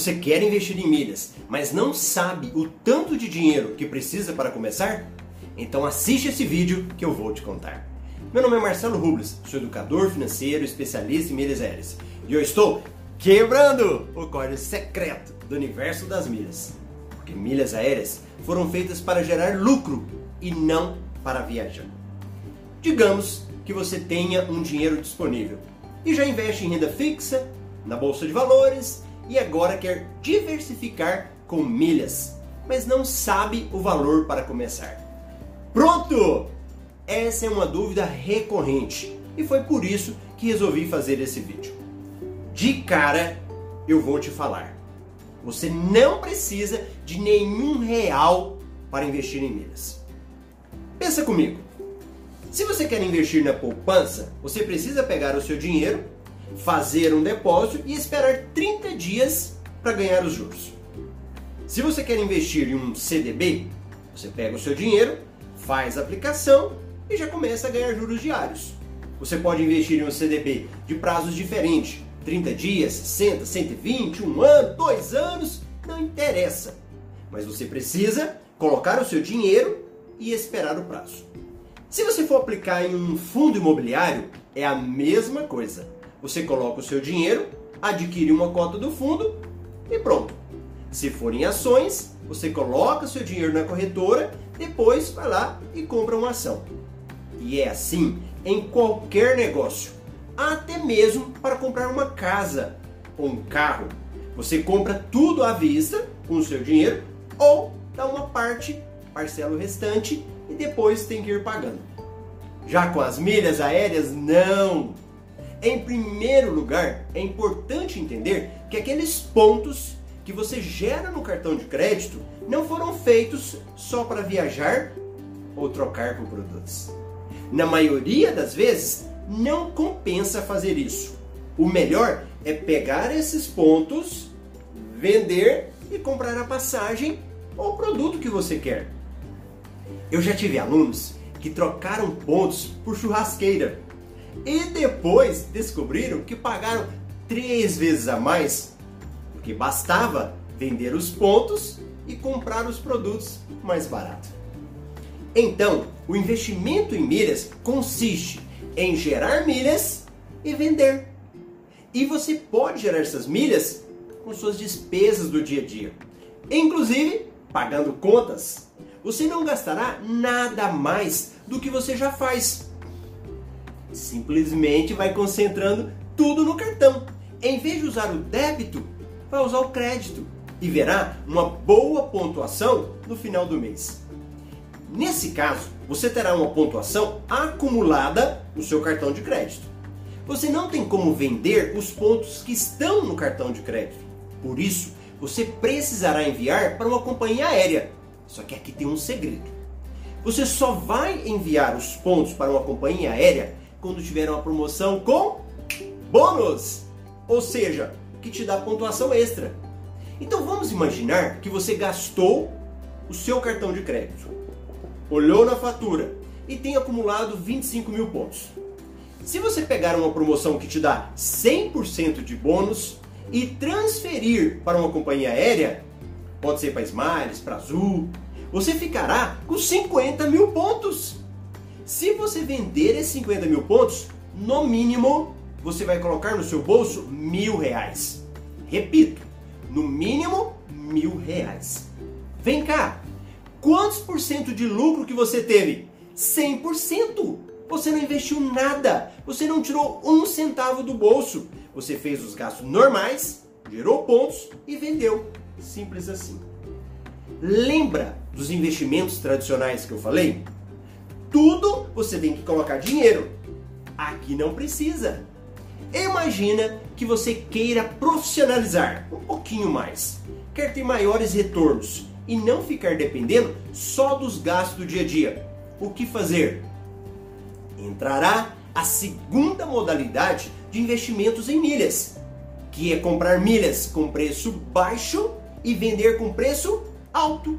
Você quer investir em milhas, mas não sabe o tanto de dinheiro que precisa para começar? Então assiste esse vídeo que eu vou te contar. Meu nome é Marcelo Rubles, sou educador financeiro, especialista em milhas aéreas. E eu estou quebrando o código secreto do universo das milhas. Porque milhas aéreas foram feitas para gerar lucro e não para viajar. Digamos que você tenha um dinheiro disponível e já investe em renda fixa, na bolsa de valores e agora quer diversificar com milhas, mas não sabe o valor para começar. Pronto! Essa é uma dúvida recorrente e foi por isso que resolvi fazer esse vídeo. De cara, eu vou te falar. Você não precisa de nenhum real para investir em milhas. Pensa comigo. Se você quer investir na poupança, você precisa pegar o seu dinheiro fazer um depósito e esperar 30 dias para ganhar os juros. Se você quer investir em um CDB, você pega o seu dinheiro, faz a aplicação e já começa a ganhar juros diários. Você pode investir em um CDB de prazos diferentes, 30 dias, 60, 120, um ano, dois anos, não interessa. Mas você precisa colocar o seu dinheiro e esperar o prazo. Se você for aplicar em um fundo imobiliário, é a mesma coisa. Você coloca o seu dinheiro, adquire uma cota do fundo e pronto. Se for em ações, você coloca seu dinheiro na corretora, depois vai lá e compra uma ação. E é assim em qualquer negócio, até mesmo para comprar uma casa ou um carro. Você compra tudo à vista com o seu dinheiro ou dá uma parte, parcela o restante e depois tem que ir pagando. Já com as milhas aéreas, não! Em primeiro lugar, é importante entender que aqueles pontos que você gera no cartão de crédito não foram feitos só para viajar ou trocar por produtos. Na maioria das vezes, não compensa fazer isso. O melhor é pegar esses pontos, vender e comprar a passagem ou o produto que você quer. Eu já tive alunos que trocaram pontos por churrasqueira e depois descobriram que pagaram três vezes a mais, porque bastava vender os pontos e comprar os produtos mais barato. Então, o investimento em milhas consiste em gerar milhas e vender. E você pode gerar essas milhas com suas despesas do dia a dia, inclusive pagando contas. Você não gastará nada mais do que você já faz simplesmente vai concentrando tudo no cartão. Em vez de usar o débito, vai usar o crédito e verá uma boa pontuação no final do mês. Nesse caso, você terá uma pontuação acumulada no seu cartão de crédito. Você não tem como vender os pontos que estão no cartão de crédito. Por isso, você precisará enviar para uma companhia aérea. Só que aqui tem um segredo. Você só vai enviar os pontos para uma companhia aérea quando tiver uma promoção com bônus, ou seja, que te dá pontuação extra. Então vamos imaginar que você gastou o seu cartão de crédito, olhou na fatura e tem acumulado 25 mil pontos. Se você pegar uma promoção que te dá 100% de bônus e transferir para uma companhia aérea, pode ser para Smiles, para Azul, você ficará com 50 mil pontos. Se você vender esses 50 mil pontos, no mínimo você vai colocar no seu bolso mil reais. Repito, no mínimo mil reais. Vem cá, quantos por cento de lucro que você teve? 100%! Você não investiu nada, você não tirou um centavo do bolso. Você fez os gastos normais, gerou pontos e vendeu. Simples assim. Lembra dos investimentos tradicionais que eu falei? Tudo você tem que colocar dinheiro. Aqui não precisa. Imagina que você queira profissionalizar um pouquinho mais, quer ter maiores retornos e não ficar dependendo só dos gastos do dia a dia. O que fazer? Entrará a segunda modalidade de investimentos em milhas, que é comprar milhas com preço baixo e vender com preço alto.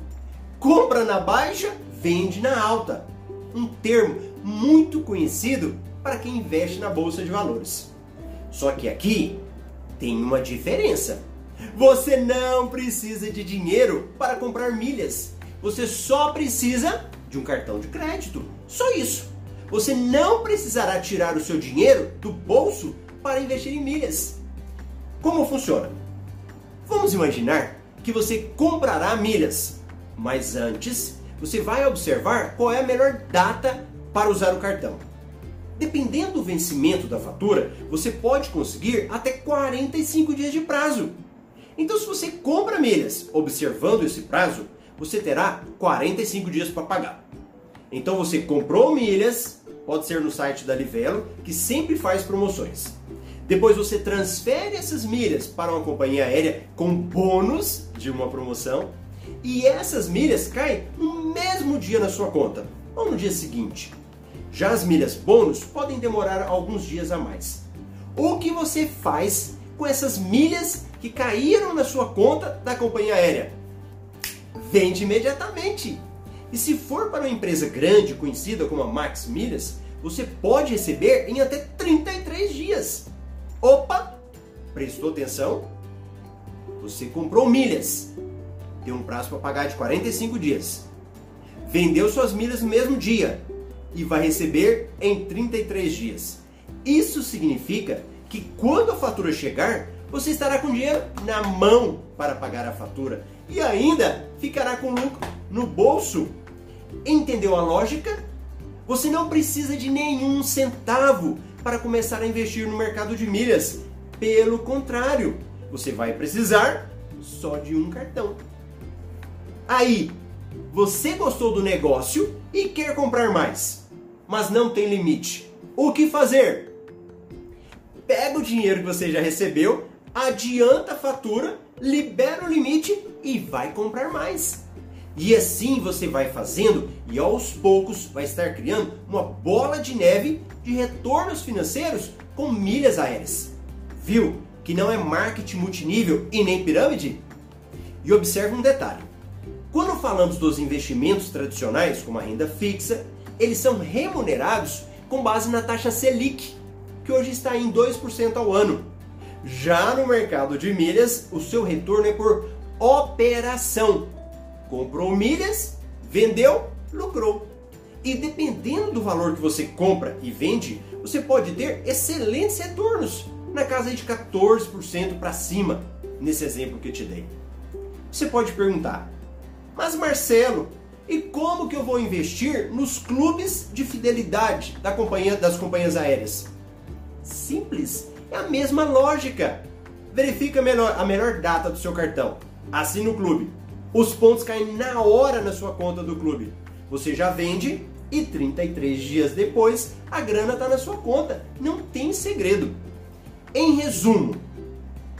Compra na baixa, vende na alta um termo muito conhecido para quem investe na bolsa de valores. Só que aqui tem uma diferença. Você não precisa de dinheiro para comprar milhas. Você só precisa de um cartão de crédito. Só isso. Você não precisará tirar o seu dinheiro do bolso para investir em milhas. Como funciona? Vamos imaginar que você comprará milhas, mas antes você vai observar qual é a melhor data para usar o cartão. Dependendo do vencimento da fatura, você pode conseguir até 45 dias de prazo. Então, se você compra milhas observando esse prazo, você terá 45 dias para pagar. Então, você comprou milhas, pode ser no site da Livelo, que sempre faz promoções. Depois você transfere essas milhas para uma companhia aérea com bônus de uma promoção e essas milhas caem no mesmo dia na sua conta ou no dia seguinte. Já as milhas bônus podem demorar alguns dias a mais. O que você faz com essas milhas que caíram na sua conta da companhia aérea? Vende imediatamente. E se for para uma empresa grande, conhecida como a Max Milhas, você pode receber em até 33 dias. Opa! Prestou atenção? Você comprou milhas. Tem um prazo para pagar de 45 dias. Vendeu suas milhas no mesmo dia e vai receber em 33 dias. Isso significa que quando a fatura chegar, você estará com dinheiro na mão para pagar a fatura e ainda ficará com lucro no bolso. Entendeu a lógica? Você não precisa de nenhum centavo para começar a investir no mercado de milhas. Pelo contrário, você vai precisar só de um cartão. Aí, você gostou do negócio e quer comprar mais, mas não tem limite. O que fazer? Pega o dinheiro que você já recebeu, adianta a fatura, libera o limite e vai comprar mais. E assim você vai fazendo e aos poucos vai estar criando uma bola de neve de retornos financeiros com milhas aéreas. Viu que não é marketing multinível e nem pirâmide? E observe um detalhe. Quando falamos dos investimentos tradicionais, como a renda fixa, eles são remunerados com base na taxa Selic, que hoje está em 2% ao ano. Já no mercado de milhas, o seu retorno é por operação, Comprou milhas, vendeu, lucrou. E dependendo do valor que você compra e vende, você pode ter excelentes retornos, na casa de 14% para cima, nesse exemplo que eu te dei. Você pode perguntar: "Mas Marcelo, e como que eu vou investir nos clubes de fidelidade da companhia, das companhias aéreas?" Simples, é a mesma lógica. Verifica a melhor, a melhor data do seu cartão. Assina o clube os pontos caem na hora na sua conta do clube. Você já vende e 33 dias depois a grana está na sua conta. Não tem segredo. Em resumo,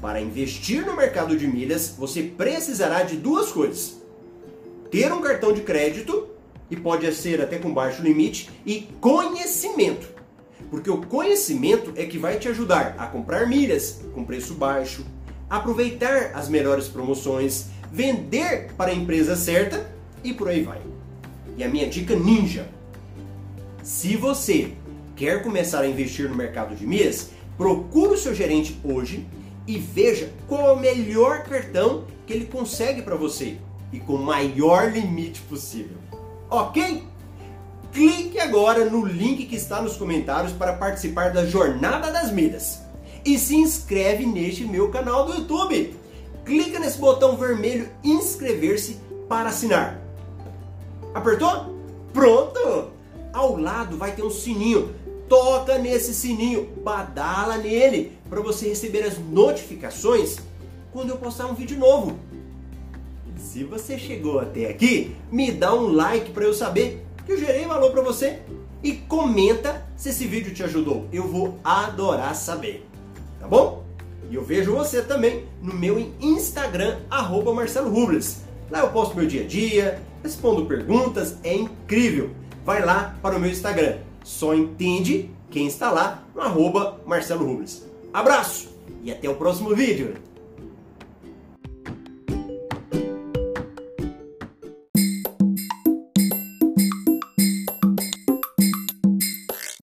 para investir no mercado de milhas, você precisará de duas coisas: ter um cartão de crédito, e pode ser até com baixo limite, e conhecimento. Porque o conhecimento é que vai te ajudar a comprar milhas com preço baixo, aproveitar as melhores promoções, vender para a empresa certa e por aí vai. E a minha dica ninja: se você quer começar a investir no mercado de milhas, procure o seu gerente hoje e veja qual é o melhor cartão que ele consegue para você e com o maior limite possível. Ok? Clique agora no link que está nos comentários para participar da Jornada das Milhas e se inscreve neste meu canal do YouTube clica nesse botão vermelho inscrever-se para assinar. Apertou? Pronto! Ao lado vai ter um sininho. Toca nesse sininho, badala nele para você receber as notificações quando eu postar um vídeo novo. Se você chegou até aqui, me dá um like para eu saber que eu gerei valor para você e comenta se esse vídeo te ajudou. Eu vou adorar saber. Tá bom? E eu vejo você também no meu Instagram, arroba Marcelo Rubles. Lá eu posto meu dia a dia, respondo perguntas, é incrível. Vai lá para o meu Instagram. Só entende quem está lá no arroba Marcelo Rubles. Abraço e até o próximo vídeo.